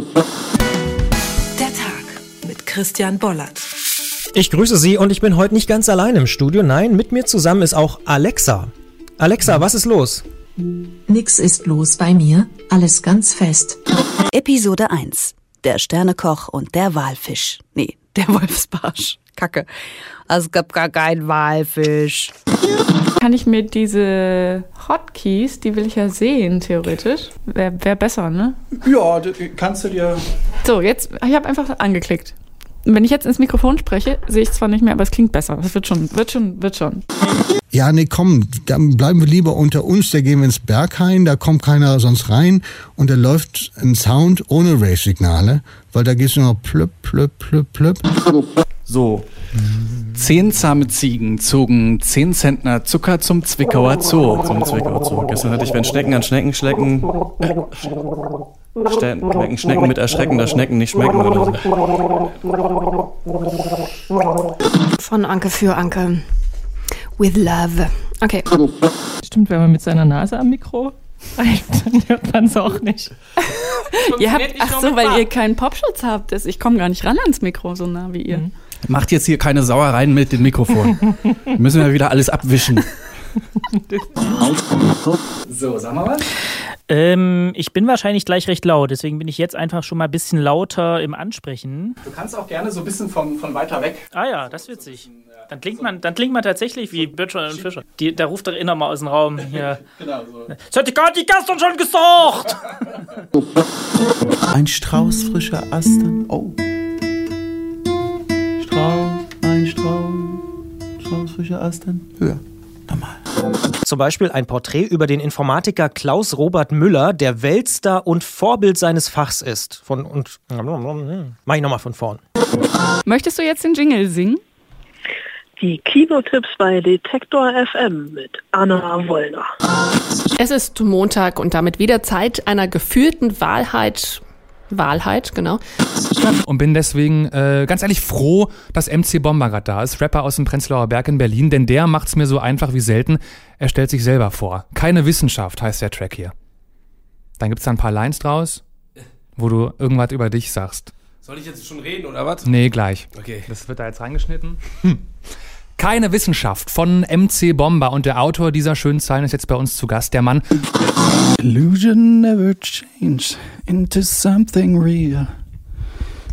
Der Tag mit Christian Bollert. Ich grüße Sie und ich bin heute nicht ganz allein im Studio. Nein, mit mir zusammen ist auch Alexa. Alexa, was ist los? Nix ist los bei mir, alles ganz fest. Episode 1. Der Sternekoch und der Walfisch. Nee, der Wolfsbarsch. Kacke. Also es gab gar keinen Walfisch. Kann ich mir diese Hotkeys, die will ich ja sehen, theoretisch. Wäre wär besser, ne? Ja, das kannst du dir. So, jetzt, ich habe einfach angeklickt. Wenn ich jetzt ins Mikrofon spreche, sehe ich zwar nicht mehr, aber es klingt besser. Es wird schon, wird schon, wird schon. Ja, nee, komm, dann bleiben wir lieber unter uns, da gehen wir ins Berghain, da kommt keiner sonst rein und da läuft ein Sound ohne Race-Signale, weil da geht's nur noch plöpp, plöpp, plöpp, plöpp. So. Zehn zahme Ziegen zogen zehn Zentner Zucker zum Zwickauer Zoo. Zum Zwickauer Zoo. Gestern hatte ich, wenn Schnecken an Schnecken schlecken. Äh, Schnecken, Schnecken mit erschreckender Schnecken nicht schmecken oder so. Von Anke für Anke. With love. Okay. Stimmt, wenn man mit seiner Nase am Mikro dann hört man es auch nicht. ihr habt, ach so, weil ihr keinen Popschutz habt. Ich komme gar nicht ran ans Mikro, so nah wie ihr. Mhm. Macht jetzt hier keine Sauereien mit dem Mikrofon. Müssen wir wieder alles abwischen. so, sag mal was. Ähm, ich bin wahrscheinlich gleich recht laut, deswegen bin ich jetzt einfach schon mal ein bisschen lauter im Ansprechen. Du kannst auch gerne so ein bisschen von, von weiter weg. Ah ja, das ist witzig. Dann klingt man, dann klingt man tatsächlich wie Bertrand und Fischer. Die, da ruft doch immer mal aus dem Raum hier. genau so. Das hätte gar die gestern schon gesagt! Ein Strauß frischer Astern. Oh. Strauß, ein Strauß, Strauß frischer Astern. Höher. Normal. Zum Beispiel ein Porträt über den Informatiker Klaus Robert Müller, der Weltstar und Vorbild seines Fachs ist. Von und mach ich nochmal von vorn. Möchtest du jetzt den Jingle singen? Die Kinotipps bei Detektor FM mit Anna Wollner. Es ist Montag und damit wieder Zeit einer geführten Wahlheit. Wahlheit, genau. Und bin deswegen äh, ganz ehrlich froh, dass MC Bomber gerade da ist, Rapper aus dem Prenzlauer Berg in Berlin, denn der macht es mir so einfach wie selten. Er stellt sich selber vor. Keine Wissenschaft heißt der Track hier. Dann gibt es da ein paar Lines draus, wo du irgendwas über dich sagst. Soll ich jetzt schon reden oder was? Nee, gleich. Okay. Das wird da jetzt reingeschnitten. Hm. Keine Wissenschaft von MC Bomber und der Autor dieser schönen Zeilen ist jetzt bei uns zu Gast, der Mann. Illusion never change into something real.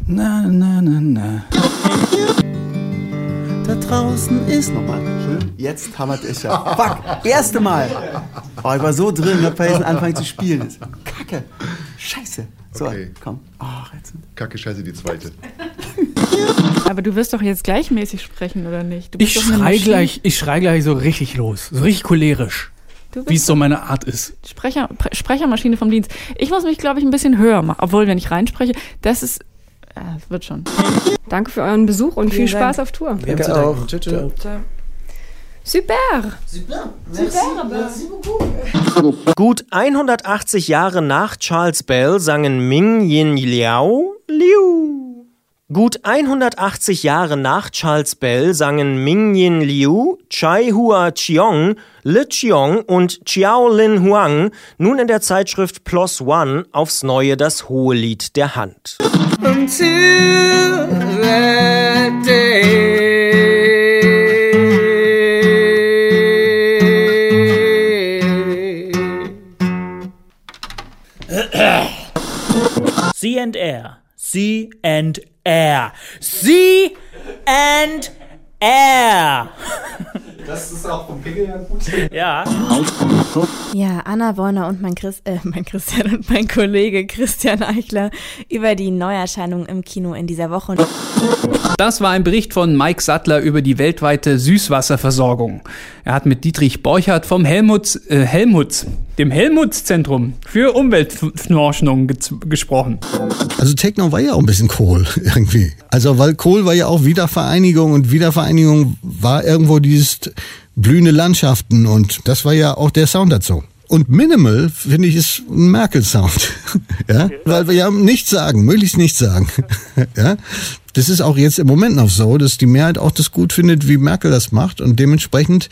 Na, na, na, na. Da draußen ist nochmal. Schön. Jetzt hammert es ja. Fuck, erste Mal. Oh, ich war so drin, hab vergessen anfangen zu spielen. Kacke. Scheiße. So, okay. komm. Oh, Kacke, scheiße, die zweite. Aber du wirst doch jetzt gleichmäßig sprechen, oder nicht? ich schrei gleich, ich schrei gleich so richtig los. So richtig cholerisch. Wie es so meine Art ist. Sprecher, Sprechermaschine vom Dienst. Ich muss mich, glaube ich, ein bisschen höher machen. Obwohl, wenn ich reinspreche, das ist. Ja, das wird schon. Danke für euren Besuch und viel Spaß auf Tour. Wir haben zu danken. Tschüss. Super. Super. Merci, merci beaucoup. Gut 180 Jahre nach Charles Bell sangen Ming Yin Liao Liu. Gut 180 Jahre nach Charles Bell sangen Ming Yin Liu, Chai Hua Chiong, Li Chiong und Chiao Lin Huang nun in der Zeitschrift PLOS ONE aufs Neue das hohe Lied der Hand. Until C and Air. C and Air. Das ist auch vom Pickel ja gut. Ja. Ja, Anna Warner und mein, Chris, äh, mein Christian und mein Kollege Christian Eichler über die Neuerscheinungen im Kino in dieser Woche. Das war ein Bericht von Mike Sattler über die weltweite Süßwasserversorgung. Er hat mit Dietrich Borchardt vom Helmuts, äh, Helmuts, dem Helmutszentrum für Umweltforschung gesprochen. Also Techno war ja auch ein bisschen Kohl irgendwie. Also weil Kohl war ja auch Wiedervereinigung und Wiedervereinigung war irgendwo dieses blühende Landschaften und das war ja auch der Sound dazu. Und Minimal, finde ich, ist ein Merkel-Sound. ja? Weil wir ja nichts sagen, möglichst nichts sagen. ja? Das ist auch jetzt im Moment noch so, dass die Mehrheit auch das gut findet, wie Merkel das macht. Und dementsprechend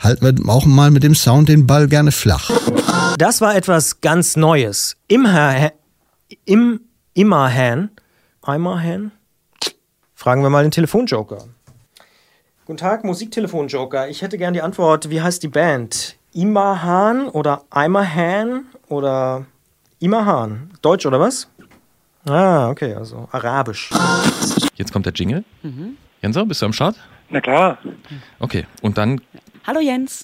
halten wir auch mal mit dem Sound den Ball gerne flach. Das war etwas ganz Neues. Im, Her im Immerhan? Immerhan? Fragen wir mal den Telefonjoker. Guten Tag, Musiktelefonjoker. Ich hätte gern die Antwort, wie heißt die Band? Imahan oder Imahan oder Imahan? Deutsch oder was? Ah, okay, also Arabisch. Jetzt kommt der Jingle. Mhm. Jenser, bist du am Start? Na klar. Okay, und dann. Hallo Jens.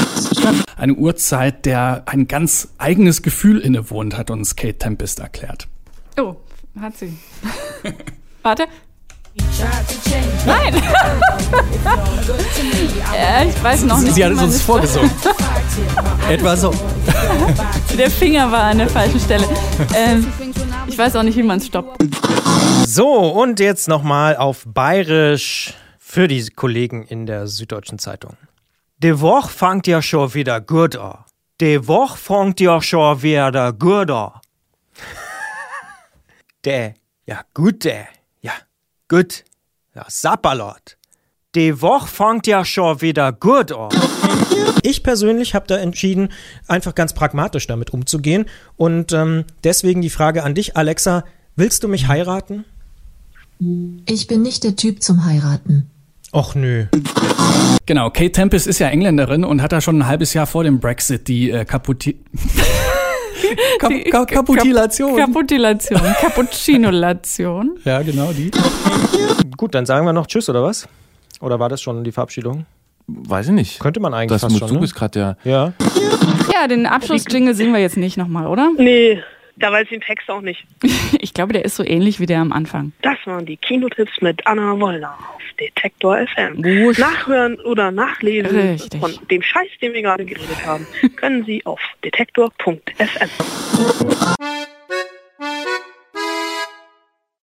Eine Uhrzeit, der ein ganz eigenes Gefühl innewohnt, hat uns Kate Tempest erklärt. Oh, hat sie. Warte. Nein! ja, ich weiß noch nicht. Sie hat es uns vorgesungen. Etwa so. Der Finger war an der falschen Stelle. Ähm, ich weiß auch nicht, wie man es stoppt. So, und jetzt nochmal auf Bayerisch für die Kollegen in der Süddeutschen Zeitung. Die Woche fängt ja schon wieder gut an. Die Woche fängt ja schon wieder gut an. der, ja gut, der, ja gut, ja Sapperlot. Die Woche fängt ja schon wieder gut an. Ich persönlich habe da entschieden, einfach ganz pragmatisch damit umzugehen. Und ähm, deswegen die Frage an dich, Alexa, willst du mich heiraten? Ich bin nicht der Typ zum Heiraten. Och nö. Genau, Kate Tempest ist ja Engländerin und hat da schon ein halbes Jahr vor dem Brexit die äh, Kaputi Kap Kap Kaputilation. Kaputilation. Cappuccinolation. Ja, genau, die. Gut, dann sagen wir noch Tschüss, oder was? Oder war das schon die Verabschiedung? Weiß ich nicht. Könnte man eigentlich das fast musst schon, du ne? bist gerade der. Ja. Ja, den Abschlussjingle singen wir jetzt nicht nochmal, oder? Nee, da weiß ich den Text auch nicht. Ich glaube, der ist so ähnlich wie der am Anfang. Das waren die Kinotipps mit Anna Wollner auf Detektor FM. Wusch. Nachhören oder nachlesen Richtig. von dem Scheiß, den wir gerade geredet haben, können Sie auf detektor.fm.